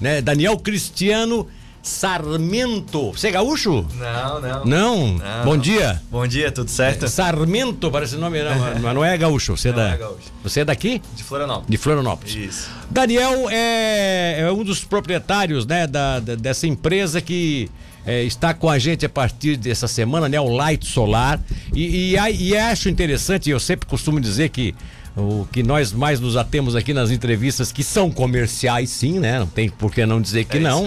né? Daniel Cristiano Sarmento. Você é gaúcho? Não, não. Não? Não. Bom dia. Bom dia, tudo certo? Sarmento, parece nome, não, mas não é gaúcho. Você é, Não da, é gaúcho. você é daqui? De Florianópolis. De Florianópolis. Isso. Daniel é, é um dos proprietários né, da, da- dessa empresa que é, está com a gente a partir dessa semana, né, o Light Solar. E, e, e acho interessante, eu sempre costumo dizer que o que nós mais nos atemos aqui nas entrevistas, que são comerciais, sim, né? Não tem por que não dizer que É não.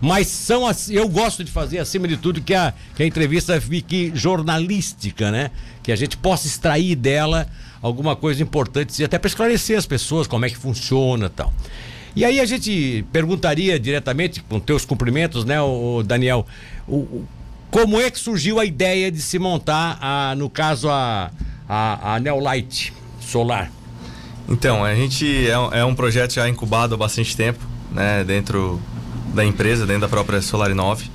Mas são as- eu gosto de fazer acima de tudo que a, que a entrevista fique jornalística, né? Que a gente possa extrair dela alguma coisa importante, e até para esclarecer as pessoas como é que funciona e tal. E aí a gente perguntaria diretamente, com teus cumprimentos, né, o, Daniel, o, o- como é que surgiu a ideia de se montar, a, no caso, a, a, a Neolight Solar? Então, a gente é, um- é um projeto já incubado há bastante tempo, né? Dentro da empresa, dentro da própria Solar 9.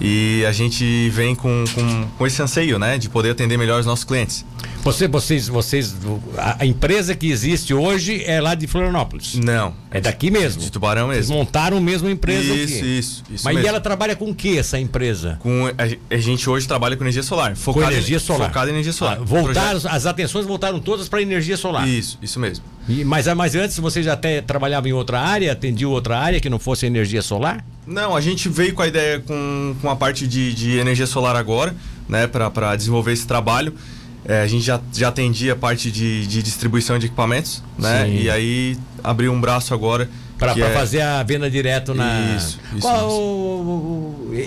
E a gente vem com, com, com esse anseio, né? De poder atender melhor os nossos clientes. Você, vocês, vocês, a, empresa que existe hoje é lá de Florianópolis. Não. É daqui mesmo. De Tubarão Vocês mesmo. montaram mesmo a empresa Isso, aqui. isso, isso Mas e mesmo. ela trabalha com o que essa empresa? Com, a, a gente hoje trabalha com energia solar. Com energia em, solar. Focado em energia solar. Ah, voltaram, as atenções voltaram todas para energia solar. Isso, isso mesmo. E- mas, mas antes você já até trabalhava em outra área, atendia outra área que não fosse energia solar? Não, a gente veio com a ideia com, com a parte de, de energia solar agora, né, para desenvolver esse trabalho. É, a gente já, já atendia a parte de, de distribuição de equipamentos, né? Sim. E aí abriu um braço agora. Para é- fazer a venda direto na. Isso, isso Qual o, é,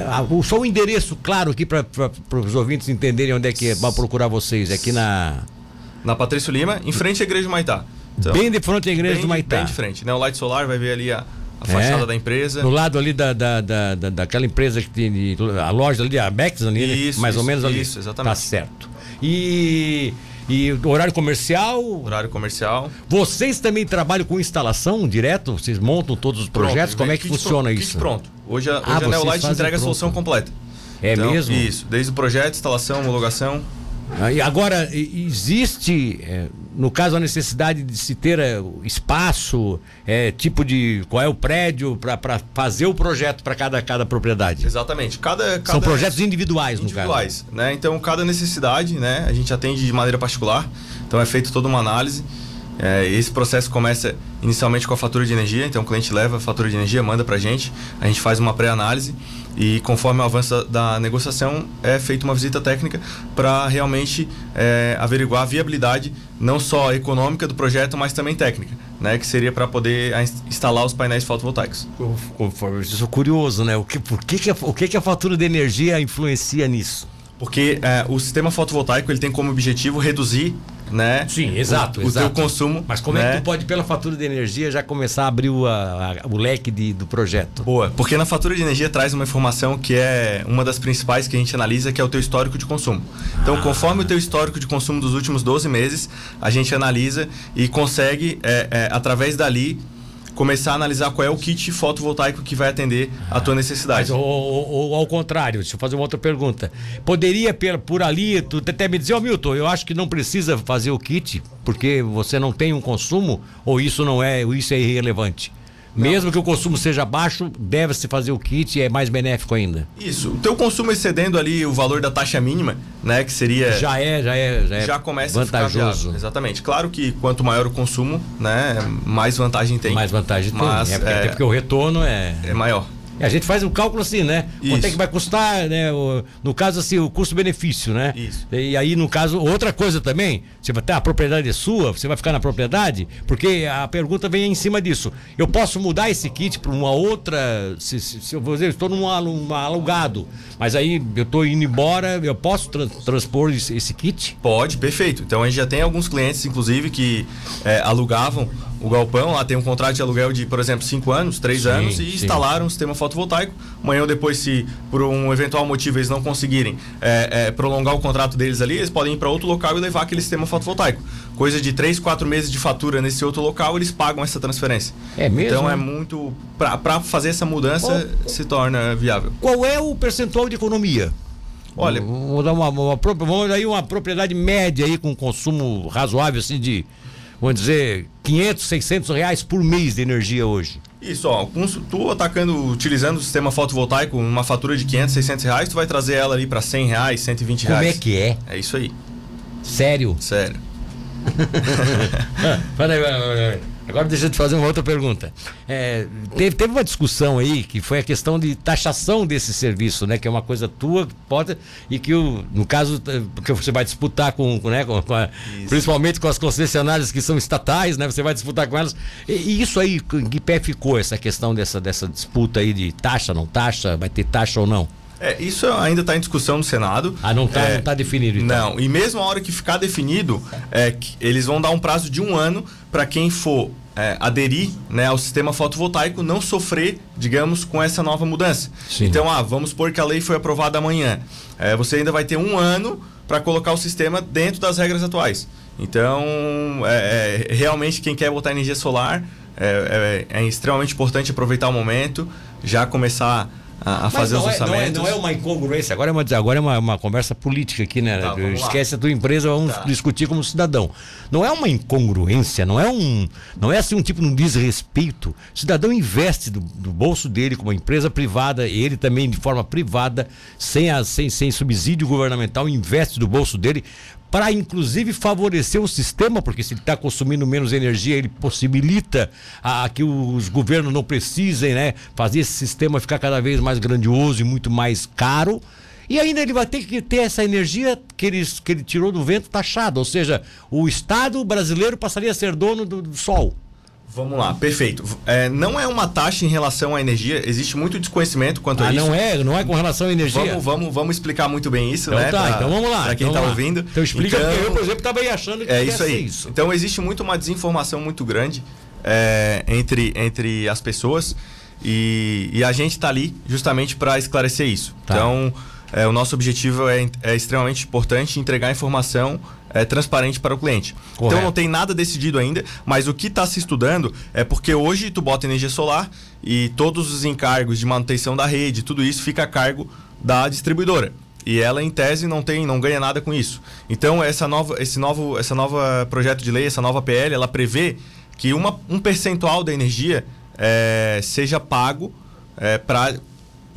é, o- só o endereço claro aqui para os ouvintes entenderem onde é que é, vai procurar vocês. Aqui na. Na Patrício Lima, em frente à Igreja do Maitá. Então, bem de frente à igreja bem do Maitá. Bem de frente, né? O Light Solar vai ver ali a, a fachada É. da empresa. No lado ali da, da, da, da- daquela empresa que tem a loja ali, a Bex ali, né? Isso, mais ou isso, menos ali. isso, exatamente. Tá certo. E, e horário comercial, Horário comercial. vocês também trabalham com instalação direto? Vocês montam todos os projetos? Pronto, Como é que funciona pronto, isso? Pronto. Hoje a, hoje Ah, a Neolight entrega a pronto. solução completa. É Então, mesmo? Isso, desde o projeto, instalação, homologação. Ah, E agora, existe, é, no caso, a necessidade de se ter é, espaço, é, tipo de. qual é o prédio para fazer o projeto para cada, cada propriedade? Exatamente. Cada, cada São projetos individuais, no caso. individuais, né? Então cada necessidade, né? A gente atende de maneira particular. Então é feita toda uma análise. É, esse processo começa inicialmente com a fatura de energia. Então o cliente leva a fatura de energia, manda para a gente. A gente faz uma pré-análise e conforme o avanço da, da negociação é feita uma visita técnica para realmente é, averiguar a viabilidade não só econômica do projeto, mas também técnica, né? Que seria para poder instalar os painéis fotovoltaicos. Eu, eu sou curioso, né? O que, por que, que, a, o que, que a fatura de energia influencia nisso? Porque é, o sistema fotovoltaico ele tem como objetivo reduzir, né? Sim, exato, O, o exato. teu consumo. Mas como é né? que tu pode, pela fatura de energia, já começar a abrir o, a- o leque de- do projeto? Boa, porque na fatura de energia traz uma informação que é uma das principais que a gente analisa, que é o teu histórico de consumo. Então, Ah. conforme o teu histórico de consumo dos últimos 12 meses, a gente analisa e consegue, é, é, através dali, começar a analisar qual é o kit fotovoltaico que vai atender a tua necessidade. Mas, ou, ou- ou ao contrário, deixa eu fazer uma outra pergunta. Poderia, per- por ali, tu até me dizer, ô Milton, eu acho que não precisa fazer o kit, porque você não tem um consumo, ou isso não é, isso é irrelevante? Mesmo que o consumo seja baixo, deve-se fazer o kit e é mais benéfico ainda. Isso, o teu consumo excedendo ali o valor da taxa mínima, né, que seria... Já é, já é, já é já começa a ficar vantajoso. viável. Exatamente. Claro que quanto maior o consumo, né, mais vantagem tem. Mais vantagem tem. Mas, é, porque, é- até porque o retorno é. É maior. A gente faz um cálculo assim, né? Quanto é Isso. que vai custar, né? o- no caso, assim, o custo-benefício, né? Isso. E aí, no caso, outra coisa também, você vai ter a propriedade é sua, você vai ficar na propriedade, porque a pergunta vem em cima disso. Eu posso mudar esse kit para uma outra. Se, se, se eu vou dizer, eu estou num alu- um alugado, mas aí eu estou indo embora, eu posso tran- transpor esse, esse kit? Pode, perfeito. Então a gente já tem alguns clientes, inclusive, que é, alugavam o galpão, lá tem um contrato de aluguel de, por exemplo, 5 anos, 3 Sim, anos, e sim. instalaram um sistema fotovoltaico. Amanhã ou depois, se por um eventual motivo eles não conseguirem é, é, prolongar o contrato deles ali, eles podem ir para outro local e levar aquele sistema fotovoltaico. Coisa de 3, 4 meses de fatura nesse outro local, eles pagam essa transferência. É mesmo? Então é muito. Para fazer essa mudança, se torna viável. Qual é o percentual de economia? Olha- vamos dar uma, uma, pro- vamos dar aí uma propriedade média aí com consumo razoável assim de, vamos dizer, 500, 600 reais por mês de energia hoje. Isso, ó, com, tu atacando, utilizando o sistema fotovoltaico, uma fatura de 500, 600 reais, tu vai trazer ela ali para 100 reais, 120 reais. Como é que é? É isso aí. Sério? Sério. Peraí, Agora deixa eu te fazer uma outra pergunta. É, teve, teve uma discussão aí que foi a questão de taxação desse serviço, né? Que é uma coisa tua, pode, e que o, no caso, porque você vai disputar com, né, com, com a, principalmente com as concessionárias que são estatais, né? Você vai disputar com elas. E, e isso aí, em que pé ficou essa questão dessa, dessa disputa aí de taxa, não taxa, vai ter taxa ou não? É, isso ainda está em discussão no Senado. Ah, não está é, tá definido então. Não, e mesmo a hora que ficar definido, é, eles vão dar um prazo de um ano para quem for é, aderir né, ao sistema fotovoltaico não sofrer, digamos, com essa nova mudança. Sim. Então, ah, vamos supor que a lei foi aprovada amanhã. É, você ainda vai ter um ano para colocar o sistema dentro das regras atuais. Então, é, é realmente quem quer botar energia solar é, é, é extremamente importante aproveitar o momento, já começar a, a fazer os orçamentos. Não é, não é, uma incongruência, agora é uma, agora é uma, uma conversa política aqui, né? Tá, Esquece a tua empresa, vamos tá. discutir como cidadão. Não é uma incongruência, não é um. Não é assim um tipo de um desrespeito. O cidadão investe do, do bolso dele como uma empresa privada, ele também de forma privada, sem, a, sem, sem subsídio governamental, investe do bolso dele para inclusive favorecer o sistema, porque se ele está consumindo menos energia, ele possibilita a, que os governos não precisem né, fazer esse sistema ficar cada vez mais grandioso e muito mais caro. E ainda ele vai ter que ter essa energia que ele, que ele tirou do vento taxada, ou seja, o Estado brasileiro passaria a ser dono do, do sol. Vamos lá, perfeito. É, não é uma taxa em relação à energia, existe muito desconhecimento quanto ah, a isso. não é, não é com relação à energia. Vamos, vamos, vamos explicar muito bem isso, então né? Tá, pra, então vamos lá. Para quem está ouvindo. Então explica então, porque eu, por exemplo, estava aí achando que é isso aí. Isso. Então existe muito uma desinformação muito grande é, entre, entre as pessoas e, e a gente está ali justamente para esclarecer isso. Tá. Então é, o nosso objetivo é, é extremamente importante entregar informação é, transparente para o cliente. Correto. Então não tem nada decidido ainda, mas o que está se estudando é porque hoje tu bota energia solar e todos os encargos de manutenção da rede, tudo isso fica a cargo da distribuidora. E ela, em tese, não tem, não ganha nada com isso. Então, essa nova, esse novo, essa nova projeto de lei, essa nova PL, ela prevê que uma, um percentual da energia é, seja pago é, para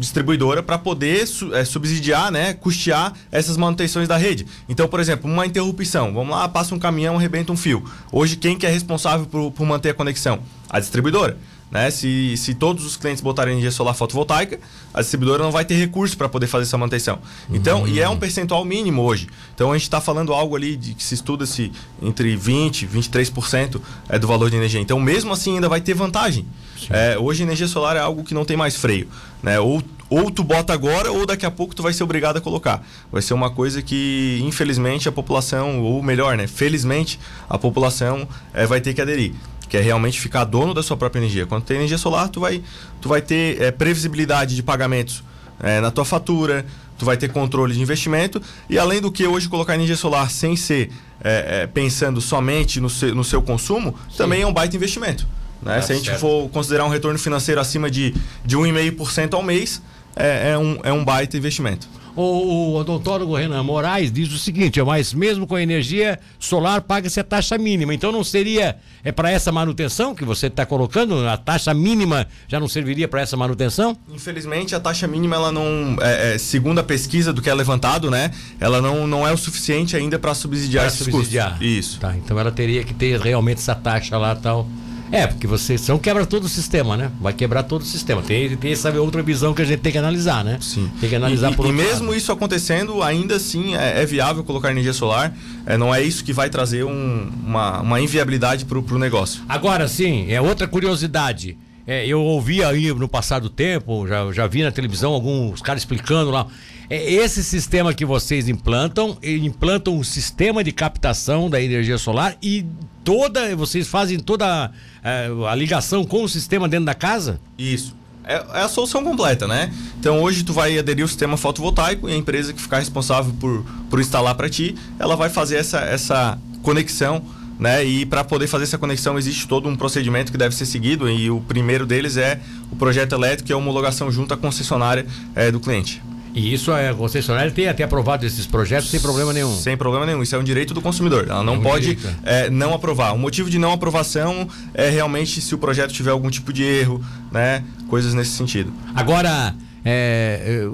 distribuidora para poder é, subsidiar, né, custear essas manutenções da rede. Então, por exemplo, uma interrupção, vamos lá, passa um caminhão, arrebenta um fio. Hoje, quem que é responsável por, por manter a conexão? A distribuidora. Né? Se, se todos os clientes botarem energia solar fotovoltaica, a distribuidora não vai ter recurso para poder fazer essa manutenção. Então, uhum. e é um percentual mínimo hoje. Então a gente está falando algo ali de que se estuda-se entre 20% e 23% é, do valor de energia. Então, mesmo assim, ainda vai ter vantagem. É, hoje energia solar é algo que não tem mais freio. Né? Ou, ou tu bota agora, ou daqui a pouco tu vai ser obrigado a colocar. Vai ser uma coisa que, infelizmente, a população, ou melhor, né? Felizmente, a população é, vai ter que aderir que é realmente ficar dono da sua própria energia. Quando tem energia solar, tu vai, tu vai ter é, previsibilidade de pagamentos é, na tua fatura, tu vai ter controle de investimento e além do que hoje colocar energia solar sem ser é, é pensando somente no seu, no seu consumo, Sim. também é um baita investimento. Né? Tá Se a gente certo. for considerar um retorno financeiro acima de, de 1,5% ao mês, é, é, um, é um baita investimento. O, o odontólogo Renan Moraes diz o seguinte, mas mesmo com a energia solar paga-se a taxa mínima. Então não seria é para essa manutenção que você está colocando? A taxa mínima já não serviria para essa manutenção? Infelizmente a taxa mínima ela não, é, é, segundo a pesquisa do que é levantado, né? Ela não, não é o suficiente ainda para subsidiar pra esses subsidiar. custos. Isso. Tá, então ela teria que ter realmente essa taxa lá tal. É, porque você não quebra todo o sistema, né? Vai quebrar todo o sistema. Tem, tem essa outra visão que a gente tem que analisar, né? Sim. Tem que analisar e, por E mesmo lado. isso acontecendo, ainda assim é, é, viável colocar energia solar. É, não é isso que vai trazer um, uma, uma inviabilidade para o negócio. Agora sim, é outra curiosidade. É, eu ouvi aí no passado tempo, já, já vi na televisão alguns caras explicando lá. É, esse sistema que vocês implantam, implantam um sistema de captação da energia solar e toda, vocês fazem toda é, a ligação com o sistema dentro da casa? Isso. É, é, a solução completa, né? Então hoje tu vai aderir ao sistema fotovoltaico e a empresa que ficar responsável por, por instalar para ti, ela vai fazer essa, essa conexão, né? E para poder fazer essa conexão existe todo um procedimento que deve ser seguido e o primeiro deles é o projeto elétrico, que é a homologação junto à concessionária é, do cliente. E isso é, a concessionária tem até aprovado esses projetos sem problema nenhum. Sem problema nenhum. Isso é um direito do consumidor. Ela não é um pode é, não aprovar. O motivo de não aprovação é realmente se o projeto tiver algum tipo de erro, né? Coisas nesse sentido. Agora, é,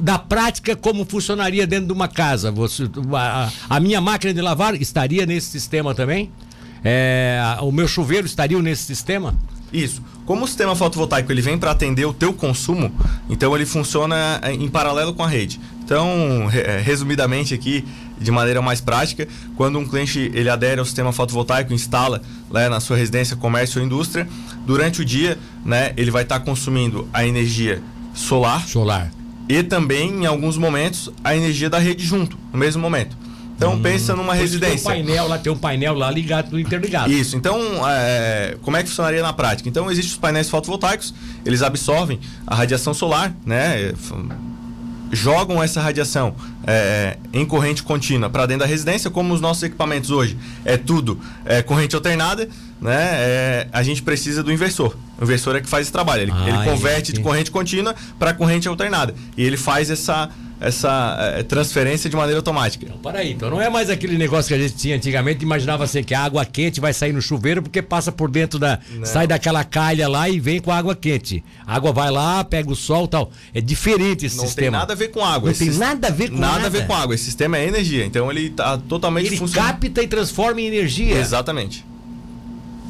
da prática, como funcionaria dentro de uma casa? Você, a, a, minha máquina de lavar estaria nesse sistema também? É, o meu chuveiro estaria nesse sistema? Isso. Como o sistema fotovoltaico ele vem para atender o teu consumo, então ele funciona é, em paralelo com a rede. Então, é, resumidamente aqui, de maneira mais prática, quando um cliente ele adere ao sistema fotovoltaico, instala né, na sua residência, comércio ou indústria, durante o dia, né, ele vai estar tá consumindo a energia solar, solar e também em alguns momentos a energia da rede junto, no mesmo momento. Então hum, pensa numa residência. Tem um painel lá, tem um painel lá ligado, interligado. Isso. Então, é, como é que funcionaria na prática? Então, existem os painéis fotovoltaicos, eles absorvem a radiação solar, né? Jogam essa radiação é, em corrente contínua para dentro da residência, como os nossos equipamentos hoje é tudo é, corrente alternada, né? É, a gente precisa do inversor. O inversor é que faz esse trabalho. Ele, ah, ele converte de corrente contínua para corrente alternada. E ele faz essa essa é, transferência de maneira automática. Então, para aí, então não é mais aquele negócio que a gente tinha antigamente, imaginava assim que a água quente vai sair no chuveiro porque passa por dentro da. Não. sai daquela calha lá e vem com a água quente. A água vai lá, pega o sol tal. É diferente esse não sistema. Não tem nada a ver com água. Não esse tem nada a ver com nada. Nada a ver com água. Esse sistema é energia, então ele está totalmente Ele capta e transforma em energia. Exatamente.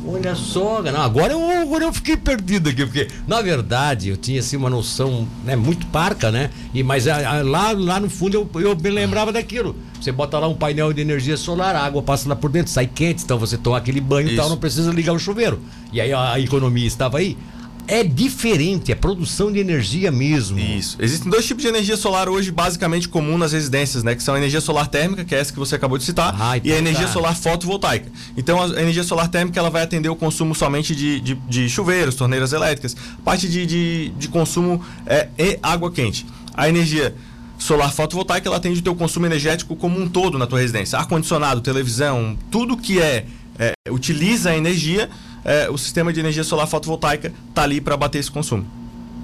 Olha só, não, agora, eu, agora eu fiquei perdido aqui, porque na verdade eu tinha assim uma noção né, muito parca, né? E, mas a, a, lá, lá no fundo eu, eu me lembrava daquilo. Você bota lá um painel de energia solar, a água passa lá por dentro, sai quente, então você toma aquele banho e tal, não precisa ligar o chuveiro. E aí a, a economia estava aí é diferente, é produção de energia mesmo. Isso. Existem dois tipos de energia solar hoje basicamente comum nas residências, né? Que são a energia solar térmica, que é essa que você acabou de citar, ah, então e a energia tá. solar fotovoltaica. Então a energia solar térmica ela vai atender o consumo somente de, de, de chuveiros, torneiras elétricas, parte de, de, de consumo é, e água quente. A energia solar fotovoltaica ela atende o teu consumo energético como um todo na tua residência. Ar-condicionado, televisão, tudo que é, é utiliza a energia é, o sistema de energia solar fotovoltaica está ali para bater esse consumo.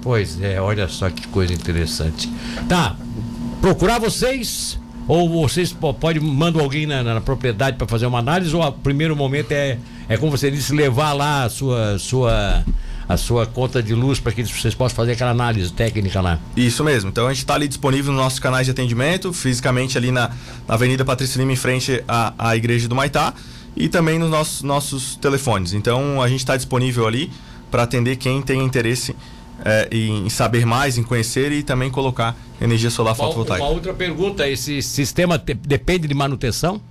Pois é, olha só que coisa interessante. Tá, procurar vocês ou vocês podem mandar alguém na, na propriedade para fazer uma análise ou o primeiro momento é é como você disse levar lá a sua sua a sua conta de luz para que vocês possam fazer aquela análise técnica lá. Isso mesmo. Então a gente está ali disponível nos nossos canais de atendimento, fisicamente ali na, na Avenida Patrícia Lima, em frente à, à Igreja do Maitá e também nos nossos, nossos telefones. Então a gente está disponível ali para atender quem tem interesse é, em saber mais, em conhecer e também colocar energia solar uma, fotovoltaica. Uma outra pergunta: esse sistema te, depende de manutenção?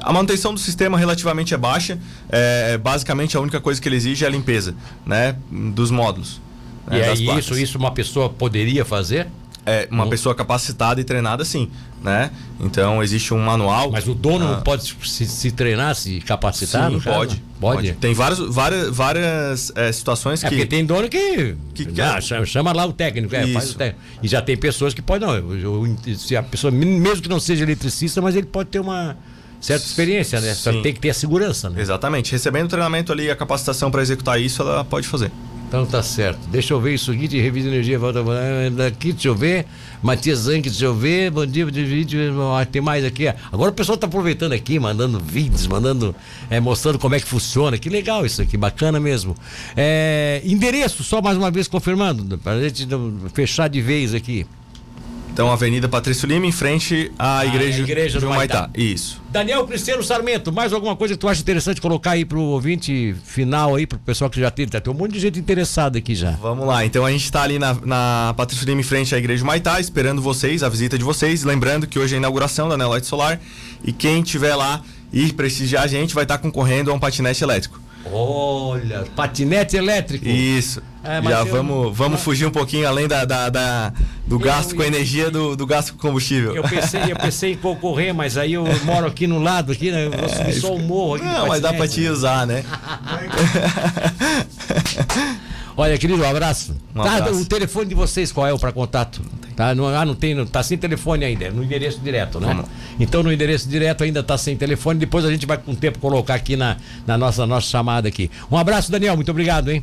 A manutenção do sistema relativamente é baixa. É, basicamente a única coisa que ele exige é a limpeza, né, dos módulos. Né, e é isso, isso uma pessoa poderia fazer? É, uma uhum. pessoa capacitada e treinada sim, né? Então existe um manual. Mas o dono ah, pode se, se, treinar, se capacitar? Sim, pode, pode, pode. Tem várias, várias, várias é, situações é, que. Porque tem dono que. que ah, chama, chama, lá o técnico, é, faz o técnico. E já tem pessoas que podem, não. Eu, eu, se a pessoa, mesmo que não seja eletricista, mas ele pode ter uma certa experiência, né? Só tem que ter a segurança, né? Exatamente. Recebendo o treinamento ali, a capacitação para executar isso, ela pode fazer. Então tá certo. Deixa eu ver isso aqui de revista energia volta daqui, deixa eu ver. Matias Zanck, deixa eu ver. Bom dia, vídeo. Tem mais aqui. Agora o pessoal tá aproveitando aqui, mandando vídeos, mandando, é, mostrando como é que funciona. Que legal isso aqui, bacana mesmo. É, endereço, só mais uma vez confirmando, para a gente fechar de vez aqui. Então, Avenida Patrício Lima, em frente à ah, Igreja, igreja do Maitá. Maitá. Isso. Daniel Cristiano Sarmento, mais alguma coisa que tu acha interessante colocar aí pro ouvinte final aí, pro pessoal que já tem, tem um monte de gente interessada aqui já. Vamos lá, então a gente está ali na, na Patrício Lima, em frente à Igreja do Maitá, esperando vocês, a visita de vocês. Lembrando que hoje é a inauguração da Neloite Solar e quem tiver lá e prestigiar a gente vai estar concorrendo a um patinete elétrico. Olha, patinete elétrico. Isso. É, Já eu... vamos, vamos fugir um pouquinho além da, da, da do gasto eu, com energia do, do gasto com combustível. Eu pensei, eu pensei em concorrer, mas aí eu moro aqui no lado, aqui, né? Eu vou subir só o morro aqui. Não, mas dá para te usar, né? Olha, querido, um abraço. Um tá, abraço. O telefone de vocês, qual é o para contato? Tá, não, ah, não tem, não, tá sem telefone ainda, é no endereço direto, né? Então no endereço direto ainda tá sem telefone, depois a gente vai com o tempo colocar aqui na, na nossa, nossa chamada aqui. Um abraço, Daniel, muito obrigado, hein?